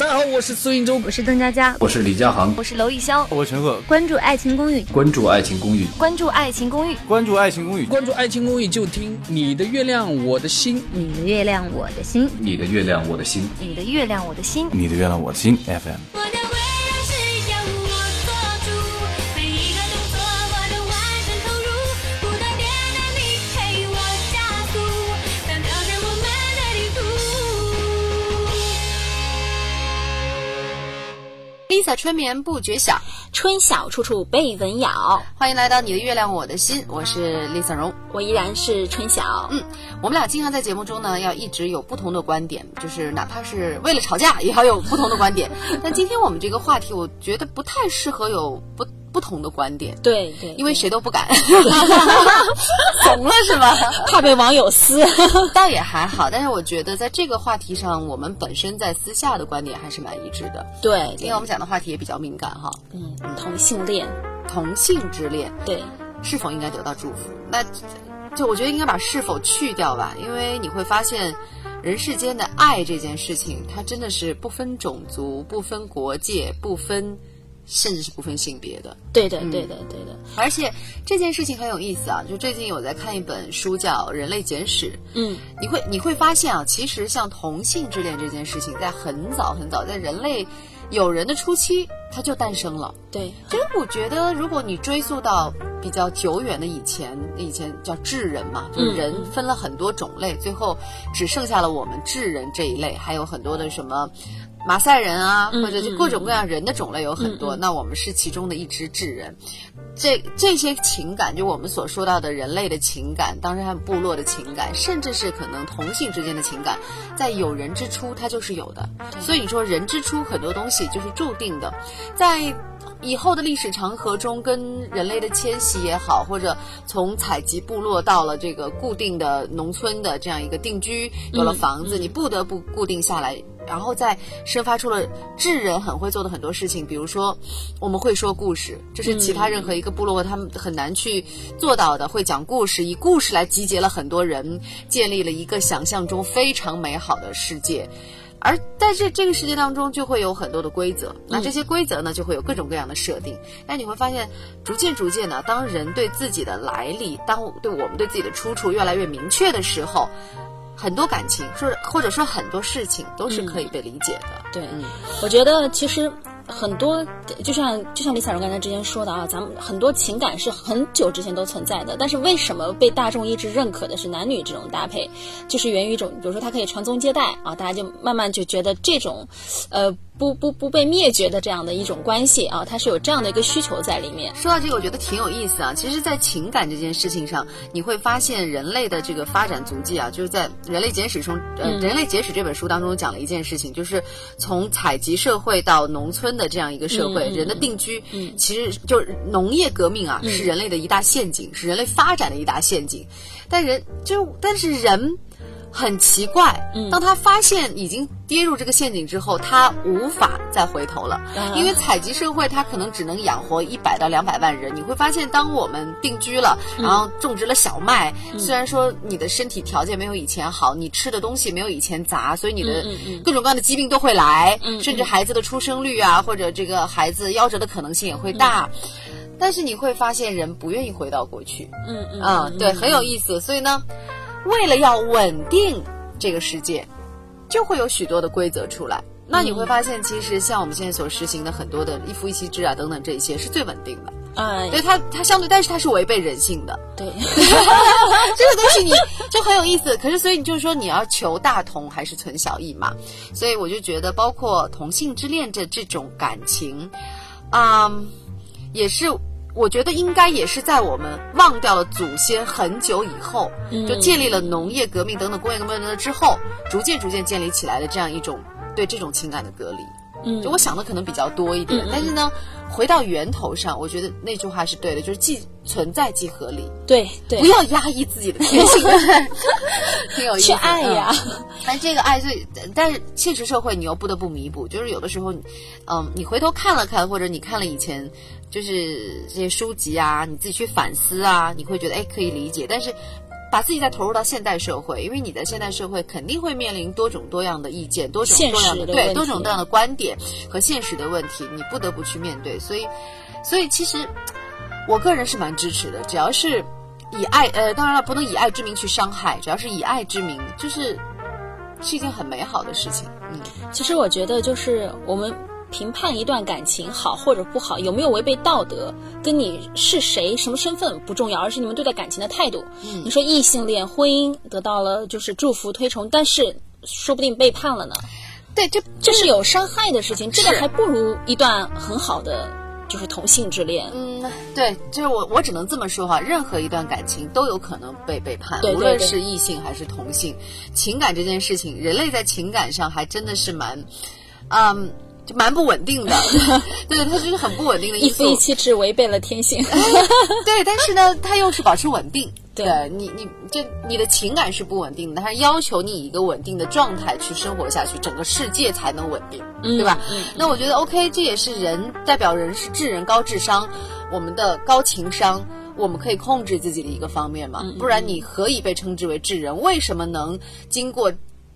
大家好，我是苏云洲，我是邓佳佳，我是李佳航，我是娄艺潇，我陈赫。关注《爱情公寓》，关注《爱情公寓》，关注《爱情公寓》，关注《爱情公寓》，关注《爱情公寓》就听你的月亮我的心，你的月亮我的心，你的月亮我的心，你的月亮我的心，你的月亮我的心 FM。Lisa 春眠不觉晓，春晓处处被蚊咬。欢迎来到你的月亮我的心，我是 Lisa 荣，我依然是春晓。嗯，我们俩经常在节目中呢，要一直有不同的观点，就是哪怕是为了吵架，也要有不同的观点。但今天我们这个话题，我觉得不太适合有不。不同的观点，对对，因为谁都不敢，怂了是吧？怕被网友撕，倒也还好。但是我觉得在这个话题上，我们本身在私下的观点还是蛮一致的。对，因为我们讲的话题也比较敏感哈。嗯，同性恋，同性之恋，对，是否应该得到祝福？那就我觉得应该把是否去掉吧，因为你会发现，人世间的爱这件事情，它真的是不分种族、不分国界、不分。甚至是不分性别的，对的，对的，对的。而且这件事情很有意思啊！就最近我在看一本书，叫《人类简史》。嗯，你会你会发现啊，其实像同性之恋这件事情，在很早很早，在人类有人的初期，它就诞生了。对，其实我觉得，如果你追溯到比较久远的以前，以前叫智人嘛，就是人分了很多种类，最后只剩下了我们智人这一类，还有很多的什么。马赛人啊，或者就各种各样人的种类有很多，那我们是其中的一支智人。这这些情感，就我们所说到的人类的情感，当然还有部落的情感，甚至是可能同性之间的情感，在有人之初它就是有的。所以你说人之初很多东西就是注定的，在。以后的历史长河中，跟人类的迁徙也好，或者从采集部落到了这个固定的农村的这样一个定居，有了房子，你不得不固定下来，然后再生发出了智人很会做的很多事情，比如说我们会说故事，这是其他任何一个部落他们很难去做到的，会讲故事，以故事来集结了很多人，建立了一个想象中非常美好的世界。而在这这个世界当中，就会有很多的规则。那这些规则呢，就会有各种各样的设定。但你会发现，逐渐逐渐的，当人对自己的来历，当对我们对自己的出处越来越明确的时候，很多感情，说或者说很多事情，都是可以被理解的。对，我觉得其实。很多就像就像李彩荣刚才之前说的啊，咱们很多情感是很久之前都存在的，但是为什么被大众一直认可的是男女这种搭配，就是源于一种，比如说它可以传宗接代啊，大家就慢慢就觉得这种，呃。不不不被灭绝的这样的一种关系啊，它是有这样的一个需求在里面。说到这个，我觉得挺有意思啊。其实，在情感这件事情上，你会发现人类的这个发展足迹啊，就是在《人类简史》中，呃，《人类简史》这本书当中讲了一件事情，就是从采集社会到农村的这样一个社会，人的定居，其实就是农业革命啊，是人类的一大陷阱，是人类发展的一大陷阱。但人就但是人。很奇怪，当他发现已经跌入这个陷阱之后，他无法再回头了，因为采集社会它可能只能养活一百到两百万人。你会发现，当我们定居了，然后种植了小麦，虽然说你的身体条件没有以前好，你吃的东西没有以前杂，所以你的各种各样的疾病都会来，甚至孩子的出生率啊，或者这个孩子夭折的可能性也会大。但是你会发现，人不愿意回到过去。嗯嗯，啊，对，很有意思。所以呢。为了要稳定这个世界，就会有许多的规则出来。那你会发现，其实像我们现在所实行的很多的一夫一妻制啊等等这些是最稳定的。哎，对它它相对，但是它是违背人性的。对，这个东西你就很有意思。可是所以你就是说你要求大同还是存小异嘛？所以我就觉得，包括同性之恋这这种感情，嗯，也是。我觉得应该也是在我们忘掉了祖先很久以后，就建立了农业革命等等工业革命之后，逐渐逐渐建立起来的这样一种对这种情感的隔离。嗯，就我想的可能比较多一点，但是呢，回到源头上，我觉得那句话是对的，就是既存在即合理。对对，不要压抑自己的天性，挺有意思。去爱呀，但这个爱最，但是现实社会你又不得不弥补，就是有的时候，嗯，你回头看了看，或者你看了以前。就是这些书籍啊，你自己去反思啊，你会觉得哎可以理解。但是把自己再投入到现代社会，因为你在现代社会肯定会面临多种多样的意见，多种多样的对多种多样的观点和现实的问题，你不得不去面对。所以，所以其实我个人是蛮支持的，只要是以爱，呃，当然了，不能以爱之名去伤害，只要是以爱之名，就是是一件很美好的事情。嗯，其实我觉得，就是我们评判一段感情好或者不好，有没有违背道德，跟你是谁、什么身份不重要，而是你们对待感情的态度。嗯你说异性恋婚姻得到了就是祝福推崇，但是说不定背叛了呢，对，这这是有伤害的事情，这个还不如一段很好的就是同性之恋。嗯，对，就是我，我只能这么说哈，任何一段感情都有可能被背叛，对对无论是异性还是同性。情感这件事情，人类在情感上还真的是蛮，嗯，就蛮不稳定的，对，他就是很不稳定的因素一夫一。妻制违背了天性。对，但是呢，他又是保持稳定。对你，你这你的情感是不稳定的，他要求你以一个稳定的状态去生活下去，整个世界才能稳定，对吧？嗯那我觉得 OK，这也是人代表人是智人高智商，我们的高情商。我们可以控制自己的一个方面嗯嘛，不然你何以被称之为智人？为什么能经过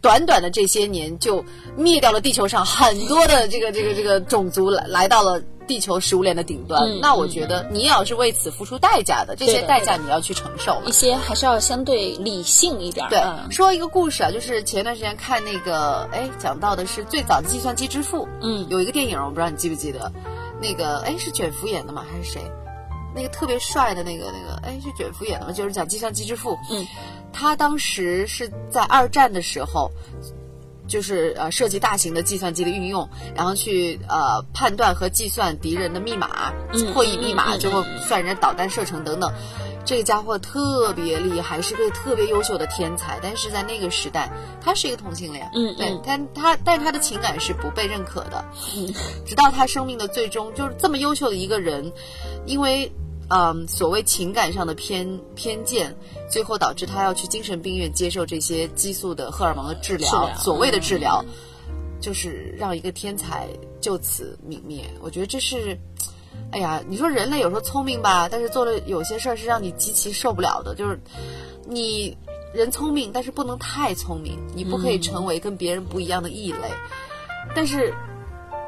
短短的这些年就灭掉了地球上很多的这个这个这个种族来来到了地球食物链的顶端？嗯那我觉得你也要是为此付出代价的，这些代价你要去承受一。些还是要相对理性一点儿。对，嗯说一个故事啊，就是前段时间看那个，哎，讲到的是最早的计算机之父，嗯有一个电影，我不知道你记不记得，那个，哎，是卷福演的吗？还是谁？那个特别帅的那个那个，哎，是卷福演的吗？就是讲计算机之父，嗯，他当时是在二战的时候。就是呃设计大型的计算机的运用，然后去呃判断和计算敌人的密码、嗯破译密码，最后算人家导弹射程等等。这个家伙特别厉害，是个特别优秀的天才，但是在那个时代，他是一个同性恋，对嗯嗯他他，但他的情感是不被认可的，嗯直到他生命的最终，就是这么优秀的一个人，因为嗯所谓情感上的偏偏见，最后导致他要去精神病院接受这些激素的荷尔蒙的治疗，治疗所谓的治疗，就是让一个天才就此泯灭。我觉得这是。哎呀，你说人类有时候聪明吧，但是做了有些事儿是让你极其受不了的，就是你人聪明，但是不能太聪明，你不可以成为跟别人不一样的异类。但是，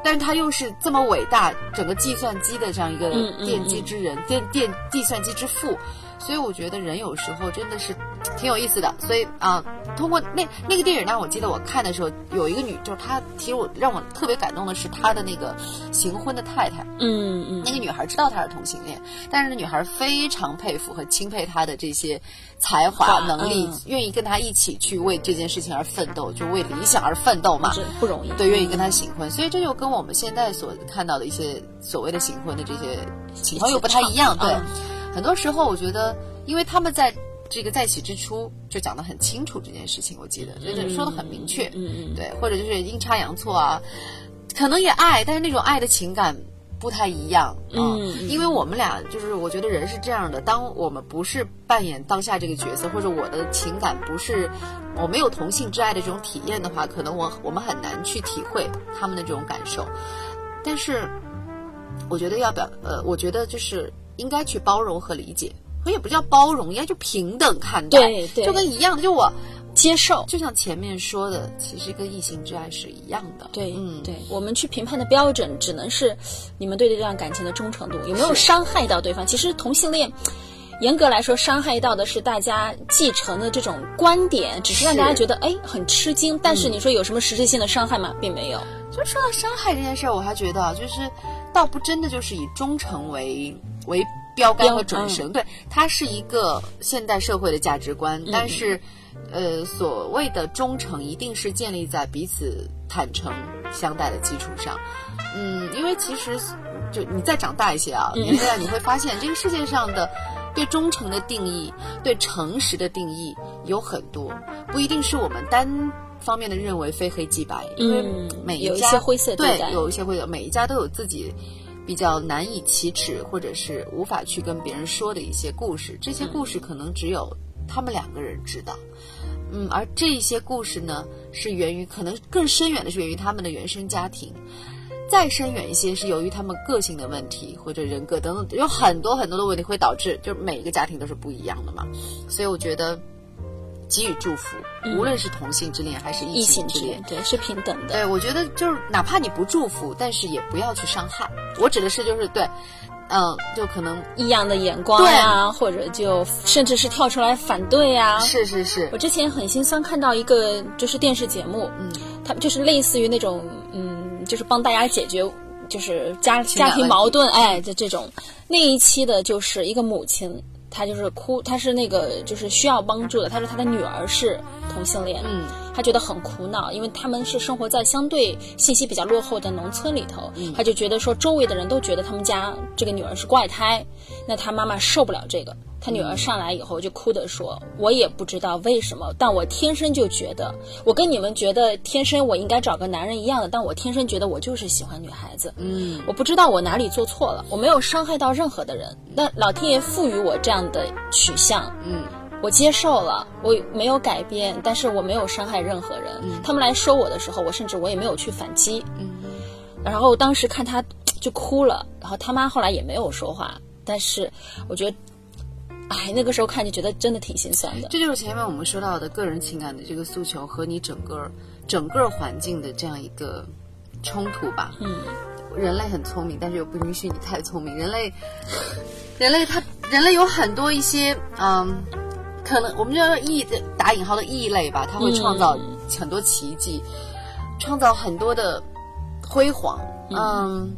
但是他又是这么伟大，整个计算机的这样一个奠基之人，电电计算机之父。所以我觉得人有时候真的是挺有意思的。所以啊，通过那那个电影呢，我记得我看的时候，有一个女，就是她，其实我让我特别感动的是她的那个行婚的太太。嗯嗯那个女孩知道她是同性恋，但是那女孩非常佩服和钦佩她的这些才华、哇能力嗯，愿意跟她一起去为这件事情而奋斗，就为理想而奋斗嘛。这不容易。对，愿意跟她行婚，所以这就跟我们现在所看到的一些所谓的行婚的这些情况又不太一样。对，嗯很多时候我觉得，因为他们在这个在一起之初就讲得很清楚这件事情，我记得，就是说的很明确。嗯嗯，对，或者就是阴差阳错啊，可能也爱，但是那种爱的情感不太一样。啊嗯嗯因为我们俩就是，我觉得人是这样的，当我们不是扮演当下这个角色，或者我的情感不是我没有同性之爱的这种体验的话，可能我我们很难去体会他们的这种感受。但是，我觉得要表呃，我觉得就是应该去包容和理解。我也不叫包容，应该就平等看待，对对就跟一样的，就我接受。就像前面说的，其实跟异性之爱是一样的。对，嗯，对，我们去评判的标准只能是你们对这段感情的忠诚度有没有伤害到对方。其实同性恋，严格来说，伤害到的是大家继承的这种观点，只是让大家觉得哎很吃惊。但是你说有什么实质性的伤害吗？并没有。就说到伤害这件事儿，我还觉得啊，就是倒不真的就是以忠诚为为标杆和准绳，对，它是一个现代社会的价值观，但是。呃，所谓的忠诚一定是建立在彼此坦诚相待的基础上。嗯，因为其实就你再长大一些啊，你会发现这个世界上的对忠诚的定义、对诚实的定义有很多，不一定是我们单方面的认为非黑即白，因为嗯每一些灰色地对有一些灰色，每一家都有自己。比较难以启齿，或者是无法去跟别人说的一些故事，这些故事可能只有他们两个人知道。嗯，而这些故事呢，是源于可能更深远的是源于他们的原生家庭，再深远一些是由于他们个性的问题或者人格等等，有很多很多的问题会导致，就是每一个家庭都是不一样的嘛。所以我觉得，给予祝福，无论是同性之恋还是异异性之恋。对，是平等的。对，我觉得就是哪怕你不祝福，但是也不要去伤害。我指的是就是对，嗯，就可能异样的眼光呀，或者就甚至是跳出来反对呀。是是是。我之前很心酸看到一个就是电视节目，嗯，他就是类似于那种嗯，就是帮大家解决就是家家庭矛盾，哎的这种。那一期的就是一个母亲。他就是哭，他是那个就是需要帮助的。他说他的女儿是同性恋，嗯，他觉得很苦恼，因为他们是生活在相对信息比较落后的农村里头，他就觉得说周围的人都觉得他们家这个女儿是怪胎，那他妈妈受不了这个。他女儿上来以后就哭的说：“我也不知道为什么，但我天生就觉得，我跟你们觉得天生我应该找个男人一样的，但我天生觉得我就是喜欢女孩子。嗯，我不知道我哪里做错了，我没有伤害到任何的人，那老天爷赋予我这样的取向，嗯，我接受了，我没有改变，但是我没有伤害任何人。他们来说我的时候，我甚至我也没有去反击。嗯，然后当时看他就哭了，然后他妈后来也没有说话，但是我觉得。”哎，那个时候看就觉得真的挺心酸的。这就是前面我们说到的个人情感的这个诉求和你整个整个环境的这样一个冲突吧。嗯，人类很聪明，但是又不允许你太聪明。人类，人类他人类有很多一些嗯，可能我们叫异的打引号的异类吧，他会创造很多奇迹，创造很多的辉煌。嗯，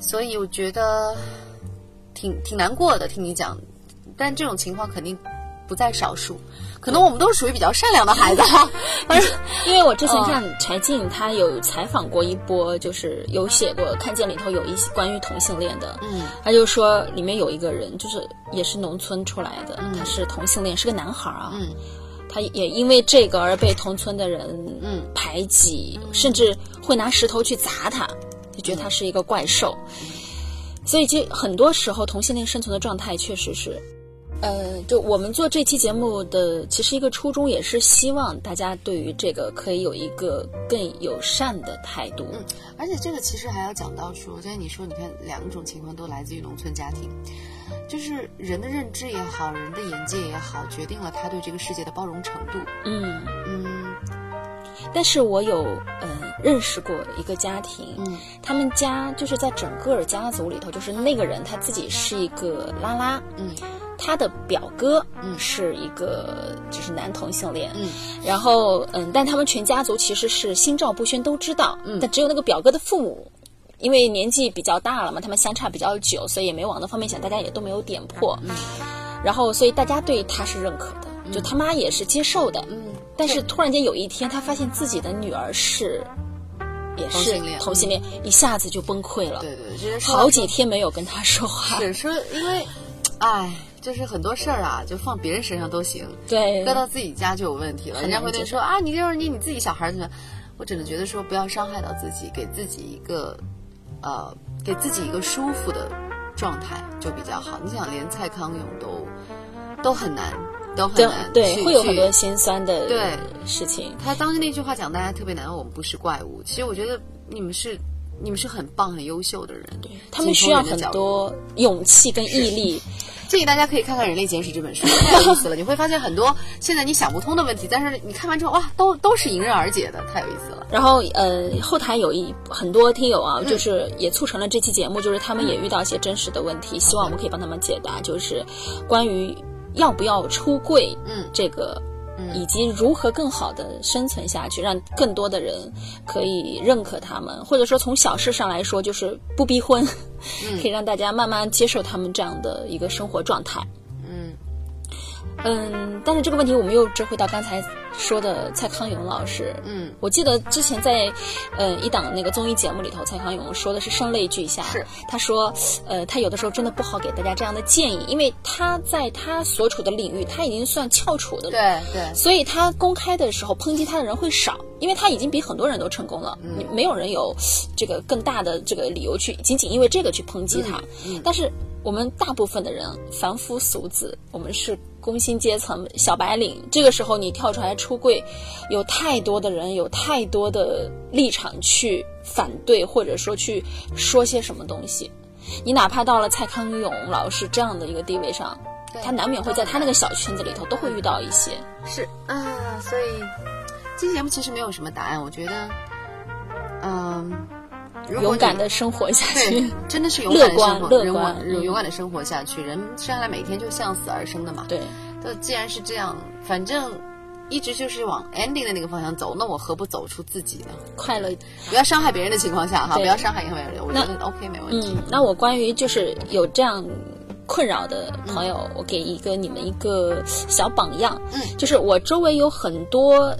所以我觉得挺挺难过的，听你讲。但这种情况肯定不在少数，可能我们都是属于比较善良的孩子。反正因为我之前看柴静，她有采访过一波，就是有写过，看见里头有一些关于同性恋的。嗯，她就说里面有一个人，就是也是农村出来的，他是同性恋，是个男孩啊。嗯，他也因为这个而被同村的人嗯排挤，甚至会拿石头去砸他，就觉得他是一个怪兽。所以，就很多时候，同性恋生存的状态确实是。呃，就我们做这期节目的，其实一个初衷也是希望大家对于这个可以有一个更友善的态度。嗯，而且这个其实还要讲到说，刚才你说，你看两种情况都来自于农村家庭，就是人的认知也好，人的眼界也好，决定了他对这个世界的包容程度。嗯嗯。但是我有嗯认识过一个家庭，嗯，他们家就是在整个家族里头，就是那个人他自己是一个拉拉，嗯。他的表哥嗯。是一个就是男同性恋，嗯，然后嗯，但他们全家族其实是心照不宣，都知道，嗯，但只有那个表哥的父母，因为年纪比较大了嘛，他们相差比较久，所以也没往那方面想，大家也都没有点破，嗯，然后所以大家对他是认可的，就他妈也是接受的，嗯，但是突然间有一天，他发现自己的女儿是也是同性恋，一下子就崩溃了，对对，好几天没有跟他说话，是说因为，哎。就是很多事儿啊，就放别人身上都行，对，搁到自己家就有问题了。人家会对说啊，你就是你你自己小孩怎么？我只能觉得说，不要伤害到自己，给自己一个，呃，给自己一个舒服的状态就比较好。你想，连蔡康永都都很难，都很难，对，会有很多心酸的对事情。他当时那句话讲，大家特别难，我们不是怪物。其实我觉得你们是。你们是很棒、很优秀的人，对他们需要很多勇气跟毅力。建议大家可以看看《人类简史》这本书，太有意思了。你会发现很多现在你想不通的问题，但是你看完之后，哇，都都是迎刃而解的，太有意思了。然后，呃，后台有一很多听友啊，就是也促成了这期节目，就是他们也遇到一些真实的问题，希望我们可以帮他们解答，就是关于要不要出柜，嗯，这个。以及如何更好的生存下去，让更多的人可以认可他们，或者说从小事上来说，就是不逼婚，可以让大家慢慢接受他们这样的一个生活状态。嗯，但是这个问题我们又折回到刚才说的蔡康永老师。嗯，我记得之前在，呃，一档那个综艺节目里头，蔡康永说的是声泪俱下。是，他说，呃，他有的时候真的不好给大家这样的建议，因为他在他所处的领域，他已经算翘楚的。对对。所以他公开的时候抨击他的人会少，因为他已经比很多人都成功了，嗯没有人有这个更大的这个理由去仅仅因为这个去抨击他。嗯。但是我们大部分的人，凡夫俗子，我们是。工薪阶层、小白领，这个时候你跳出来出柜，有太多的人，有太多的立场去反对，或者说去说些什么东西。你哪怕到了蔡康永老师这样的一个地位上，他难免会在他那个小圈子里头都会遇到一些。是啊，所以这期节目其实没有什么答案，我觉得，嗯、勇敢的生活下去，，真的是勇敢的乐观生活，勇乐观敢勇勇敢的生活下去。人生下来每天就向死而生的嘛。对，那既然是这样，反正一直就是往 ending 的那个方向走，那我何不走出自己呢？快乐。不要伤害别人的情况下哈，不要伤害任何人，我觉那得 OK 没问题。嗯，那我关于就是有这样困扰的朋友，我给一个你们一个小榜样。嗯，就是我周围有很多。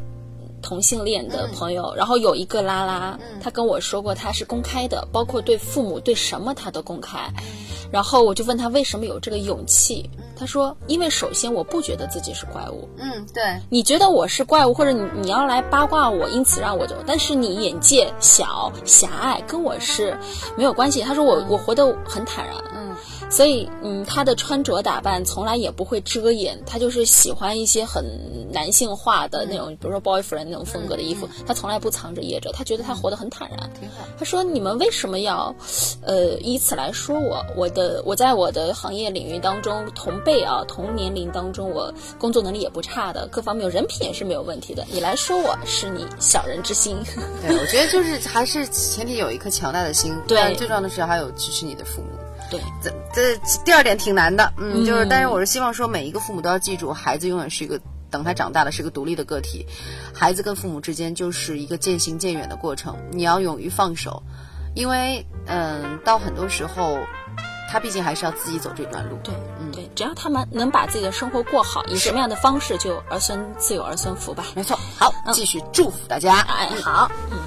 同性恋的朋友，然后有一个拉拉，他跟我说过他是公开的，包括对父母对什么他都公开。然后我就问他为什么有这个勇气，他说因为首先我不觉得自己是怪物，嗯，对，你觉得我是怪物，或者你你要来八卦我，因此让我走，但是你眼界小狭隘，跟我是没有关系。他说我我活得很坦然，嗯，所以嗯，他的穿着打扮从来也不会遮掩，他就是喜欢一些很男性化的那种，比如说 boyfriend 那种风格的衣服，他从来不藏着掖着，他觉得他活得很坦然。挺好。他说：“你们为什么要，呃，以此来说我？我的我在我的行业领域当中，同辈啊，同年龄当中，我工作能力也不差的，各方面人品也是没有问题的。你来说我是你小人之心，对，我觉得就是还是前提有一颗强大的心，对最重要的是还有支持你的父母。对，这这第二点挺难的，嗯，就是嗯但是我是希望说每一个父母都要记住，孩子永远是一个。等他长大了是个独立的个体，孩子跟父母之间就是一个渐行渐远的过程。你要勇于放手，因为嗯，到很多时候，他毕竟还是要自己走这段路。对，嗯对，只要他们能把自己的生活过好，以什么样的方式就儿孙自有儿孙福吧。没错。好，继续祝福大家。哎，好，嗯，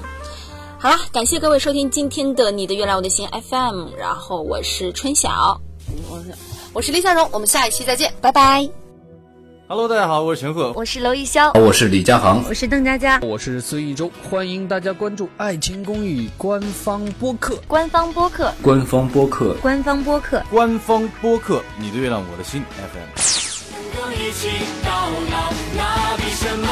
好了，感谢各位收听今天的你的月亮我的心 FM，然后我是春晓，我是我是李小荣，我们下一期再见。拜拜。Hello，大家好，我是陈赫。我是娄艺潇，我是李佳航，我是邓佳佳。我是孙艺洲，欢迎大家关注《爱情公寓》官方播客。官方播客，官方播客。官方播客，官方播客，你的月亮我的心 FM。能够一起到老，那比什么